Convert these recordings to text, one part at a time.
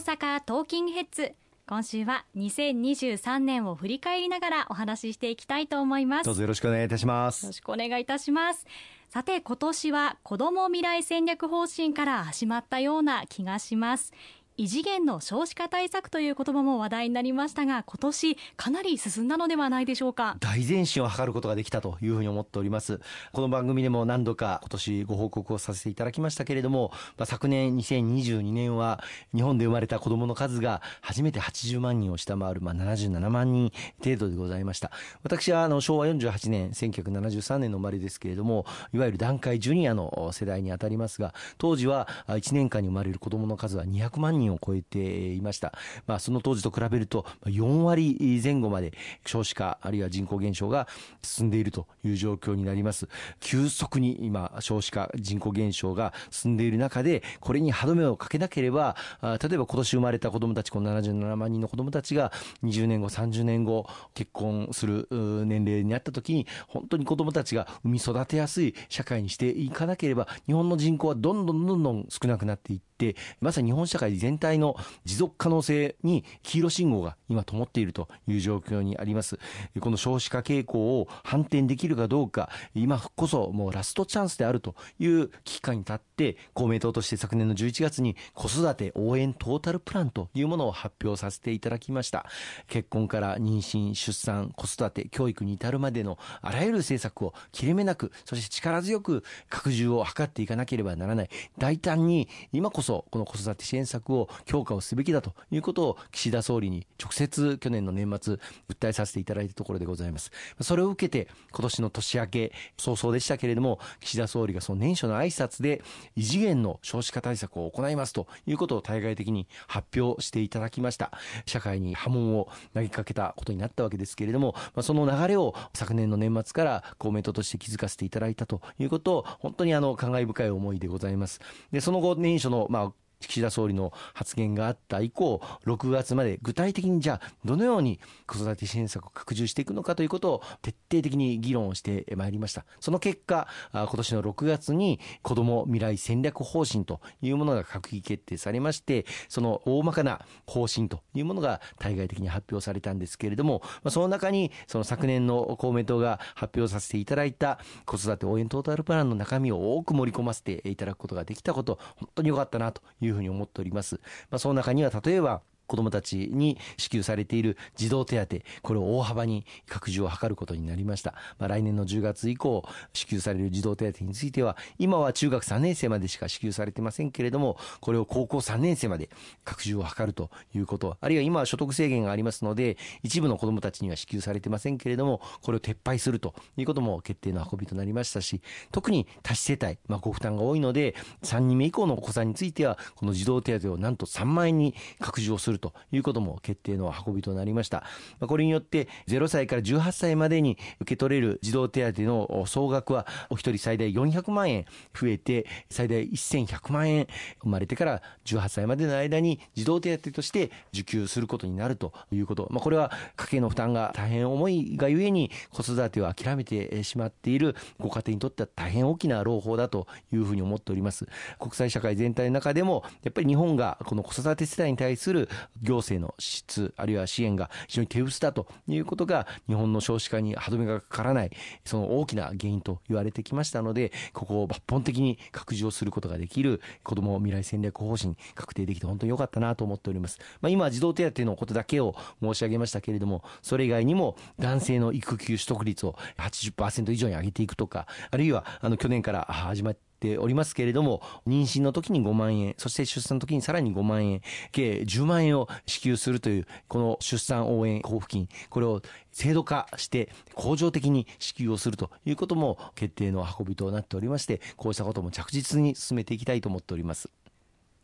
阪トーキングヘッズ。今週は2023年を振り返りながらお話ししていきたいと思います。どうぞよろしくお願いいたします。よろしくお願いいたします。さて今年は子ども未来戦略方針から始まったような気がします異次元の少子化対策という言葉も話題になりましたが今年かなり進んだのではないでしょうか？大前進を図ることができたというふうに思っております。この番組でも何度か今年ご報告をさせていただきましたけれども、まあ、昨年2022年は日本で生まれた子どもの数が初めて80万人を下回る、まあ、77万人程度でございました。私はあの昭和48年1973年の生まれですけれどもいわゆる団塊ジュニアの世代にあたりますが当時は1年間に生まれる子どもの数は200万人を超えていました。まあ、その当時と比べると4割前後まで少子化あるいは人口減少が進んでいるという状況になります。急速に今少子化人口減少が進んでいる中でこれに歯止めをかけなければ例えば今年生まれた子どもたちこの77万人の子どもたちが20年後30年後結婚する年齢になった時に本当に子どもたちが産み育てやすい社会にしていかなければ日本の人口はどんどんどんどん少なくなっていってってまさに日本社会全全体の持続可能性に黄色信号が今灯っているという状況にあります。この少子化傾向を反転できるかどうか今こそもうラストチャンスであるという危機感に立って公明党として昨年の11月に子育て応援トータルプランというものを発表させていただきました。結婚から妊娠出産子育て教育に至るまでのあらゆる政策を切れ目なくそして力強く拡充を図っていかなければならない。大胆に今こそそこの子育て支援策をを強化をすべきだということを岸田総理に直接去年の年末訴えさせていただいたところでございます。それを受けて今年の年明け早々でしたけれども岸田総理がその年初の挨拶で異次元の少子化対策を行いますということを対外的に発表していただきました。社会に波紋を投げかけたことになったわけですけれどもその流れを昨年の年末から公明党として気づかせていただいたということを本当にあの感慨深い思いでございます。でその後年初のまあ岸田総理の発言があった以降、6月まで具体的にじゃあ、どのように子育て支援策を拡充していくのかということを徹底的に議論をしてまいりました。その結果、今年の6月に子ども未来戦略方針というものが閣議決定されまして、その大まかな方針というものが対外的に発表されたんですけれども、その中にその昨年の公明党が発表させていただいた子育て応援トータルプランの中身を多く盛り込ませていただくことができたこと、本当に良かったなといういうふうに思っております。まあ、その中には例えば子どもたちに支給されている児童手当これを大幅に拡充を図ることになりました、まあ、来年の10月以降支給される児童手当については今は中学3年生までしか支給されてませんけれどもこれを高校3年生まで拡充を図るということあるいは今は所得制限がありますので一部の子どもたちには支給されてませんけれどもこれを撤廃するということも決定の運びとなりましたし特に多子世帯、まあ、ご負担が多いので3人目以降のお子さんについてはこの児童手当をなんと3万円に拡充をするということも決定の運びとなりました。これによって0歳から18歳までに受け取れる児童手当の総額はお一人最大400万円増えて最大1100万円生まれてから18歳までの間に児童手当として受給することになるということ。まあ、これは家計の負担が大変重いがゆえに子育てを諦めてしまっているご家庭にとっては大変大きな朗報だというふうに思っております。国際社会全体の中でもやっぱり日本がこの子育て世代に対する行政の質あるいは支援が非常に手薄だということが日本の少子化に歯止めがかからないその大きな原因と言われてきましたのでここを抜本的に拡充をすることができる子ども未来戦略方針確定できて本当に良かったなと思っております、まあ、今児童手当のことだけを申し上げましたけれどもそれ以外にも男性の育休取得率を80%以上に上げていくとかあるいはあの去年から始まってておりますけれども、妊娠の時に5万円、そして出産の時にさらに5万円、計10万円を支給するという、この出産応援交付金、これを制度化して恒常的に支給をするということも決定の運びとなっておりまして、こうしたことも着実に進めていきたいと思っております。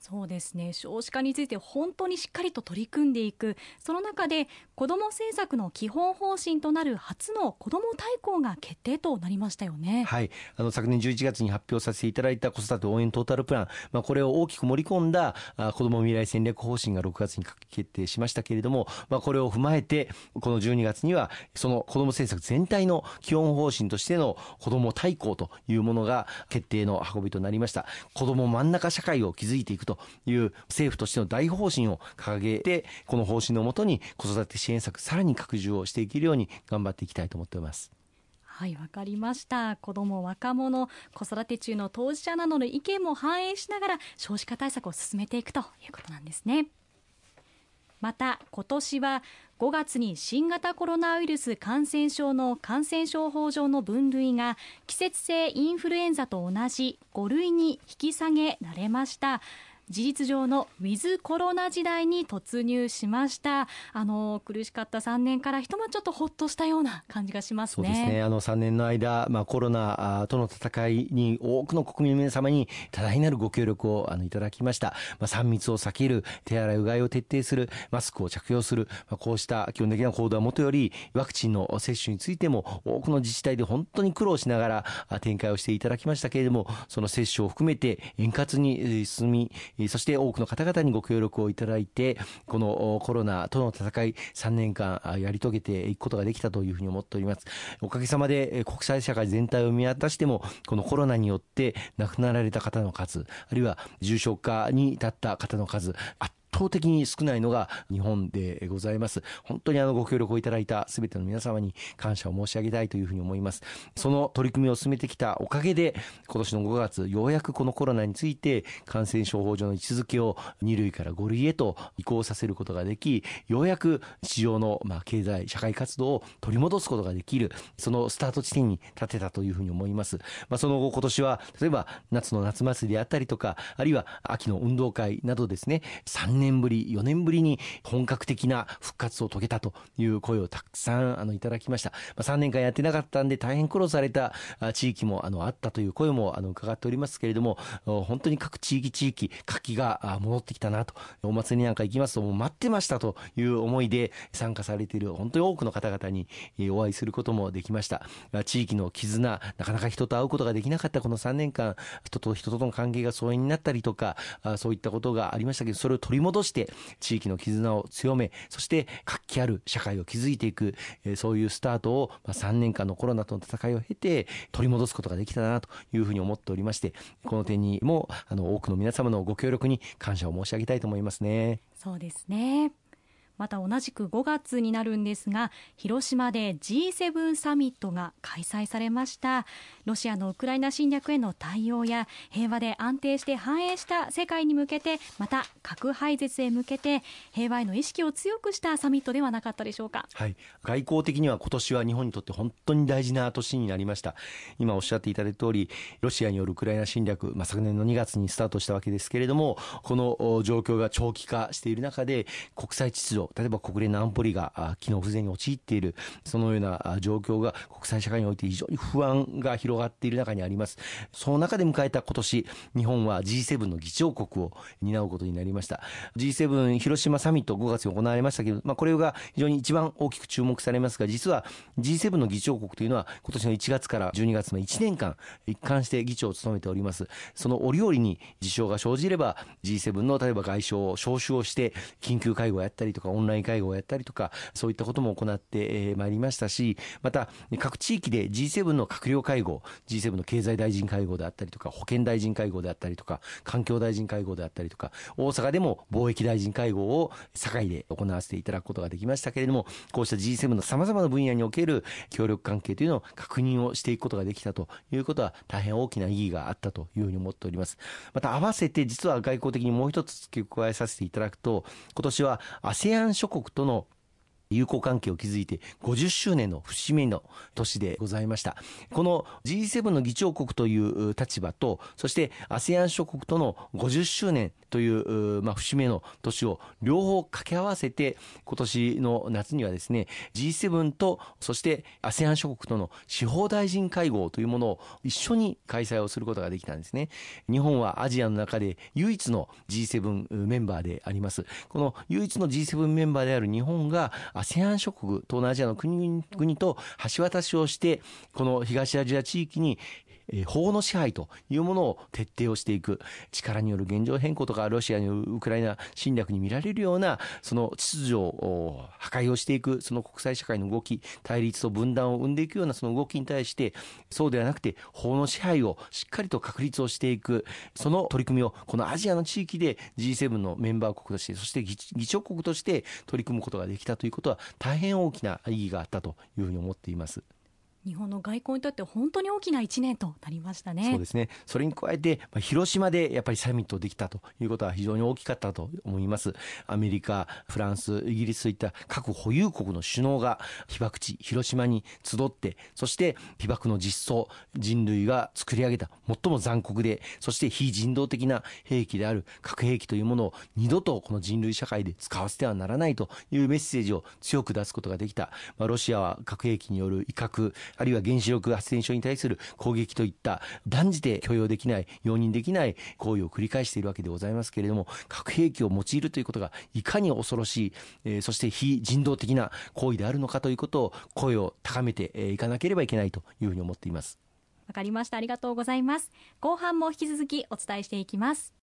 そうですね。少子化について本当にしっかりと取り組んでいく。その中で子ども政策の基本方針となる初の子ども大綱が決定となりましたよね。はい。あの昨年11月に発表させていただいた子育て応援トータルプラン、まあ、これを大きく盛り込んだあ子ども未来戦略方針が6月に決定しましたけれども、まあ、これを踏まえてこの12月にはその子ども政策全体の基本方針としての子ども大綱というものが決定の運びとなりました。子ども真ん中社会を築いていくとという政府としての大方針を掲げて、この方針のもとに子育て支援策さらに拡充をしていけるように頑張っていきたいと思っています。はいわかりました。子ども若者子育て中の当事者などの意見も反映しながら少子化対策を進めていくということなんですね。また今年は5月に新型コロナウイルス感染症の感染症法上の分類が季節性インフルエンザと同じ5類に引き下げられました。事実上のウィズコロナ時代に突入しました。あの苦しかった3年からひとまちょっとほっとしたような感じがしますね。そうですね。あの3年の間、まあ、コロナとの戦いに多くの国民の皆様に多大なるご協力をあのいただきました、まあ、3密を避ける手洗いうがいを徹底するマスクを着用する、まあ、こうした基本的な行動はもとよりワクチンの接種についても多くの自治体で本当に苦労しながら展開をしていただきましたけれどもその接種を含めて円滑に進みそして多くの方々にご協力をいただいて、このコロナとの戦い、3年間やり遂げていくことができたというふうに思っております。おかげさまで国際社会全体を見渡しても、このコロナによって亡くなられた方の数、あるいは重症化に至った方の数、圧倒的に少ないのが日本でございます。本当にあのご協力をいただいたすべての皆様に感謝を申し上げたいというふうに思います。その取り組みを進めてきたおかげで、今年の5月、ようやくこのコロナについて感染症法上の位置づけを2類から5類へと移行させることができ、ようやく市場のまあ経済、社会活動を取り戻すことができる、そのスタート地点に立てたというふうに思います。まあ、その後今年は、例えば夏の夏祭りであったりとか、あるいは秋の運動会などですね、3年年ぶり、4年ぶりに本格的な復活を遂げたという声をたくさんあのいただきました。まあ、3年間やってなかったんで大変苦労された地域もあのあったという声もあの伺っておりますけれども、本当に各地域地域、活気が戻ってきたなと、お祭りなんか行きますともう待ってましたという思いで参加されている本当に多くの方々にお会いすることもできました。地域の絆、なかなか人と会うことができなかったこの3年間、人と人との関係が疎遠になったりとか、そういったことがありましたけど、それを取り戻して地域の絆を強め、そして活気ある社会を築いていく、そういうスタートを3年間のコロナとの戦いを経て取り戻すことができたなというふうに思っておりまして、この点にもあの多くの皆様のご協力に感謝を申し上げたいと思いますね。そうですね。また同じく5月になるんですが広島で G7 サミットが開催されました。ロシアのウクライナ侵略への対応や平和で安定して繁栄した世界に向けてまた核廃絶へ向けて平和への意識を強くしたサミットではなかったでしょうか、はい、外交的には今年は日本にとって本当に大事な年になりました。今おっしゃっていただいた通りロシアによるウクライナ侵略、まあ、昨年の2月にスタートしたわけですけれどもこの状況が長期化している中で国際秩序例えば国連の安保理が機能不全に陥っている、そのような状況が国際社会において非常に不安が広がっている中にあります。その中で迎えた今年、日本は G7 の議長国を担うことになりました。G7 広島サミット5月に行われましたけど、まあ、これが非常に一番大きく注目されますが、実は G7 の議長国というのは今年の1月から12月の1年間一貫して議長を務めております。その折々に事象が生じれば G7 の例えば外相を招集をして緊急会合をやったりとかオンライン会合をやったりとか、そういったことも行ってまいりましたし、また、各地域で G7 の閣僚会合、G7 の経済大臣会合であったりとか、保健大臣会合であったりとか、環境大臣会合であったりとか、大阪でも貿易大臣会合を堺で行わせていただくことができましたけれども、こうした G7 の様々な分野における協力関係というのを確認をしていくことができたということは、大変大きな意義があったというふうに思っております。また合わせて実は外交的にもう一つ付け加えさせていただくと、今年は ASEAN 諸国との友好関係を築いて50周年の節目の年でございました。この G7 の議長国という立場と、そして ASEAN 諸国との50周年という、まあ、節目の年を両方掛け合わせて、今年の夏にはですね、G7 と、そして ASEAN 諸国との司法大臣会合というものを一緒に開催をすることができたんですね。日本はアジアの中で唯一の G7 メンバーであります。この唯一の G7 メンバーである日本が ASEAN 諸国、東南アジアの国々と橋渡しをして、この東アジア地域にえー、法の支配というものを徹底をしていく力による現状変更とかロシアによるウクライナ侵略に見られるようなその秩序を破壊をしていくその国際社会の動き対立と分断を生んでいくようなその動きに対してそうではなくて法の支配をしっかりと確立をしていくその取り組みをこのアジアの地域で G7 のメンバー国としてそして議長国として取り組むことができたということは大変大きな意義があったというふうに思っています。日本の外交にとって本当に大きな1年となりましたね。そうですね。それに加えて、まあ、広島でやっぱりサミットできたということは非常に大きかったと思います。アメリカ、フランス、イギリスといった各保有国の首脳が被爆地、広島に集って、そして被爆の実相、人類が作り上げた最も残酷で、そして非人道的な兵器である核兵器というものを二度とこの人類社会で使わせてはならないというメッセージを強く出すことができた。まあ、ロシアは核兵器による威嚇、あるいは原子力発電所に対する攻撃といった断じて許容できない容認できない行為を繰り返しているわけでございますけれども核兵器を用いるということがいかに恐ろしい、えー、そして非人道的な行為であるのかということを声を高めていかなければいけないというふうに思っています。わかりました。ありがとうございます。後半も引き続きお伝えしていきます。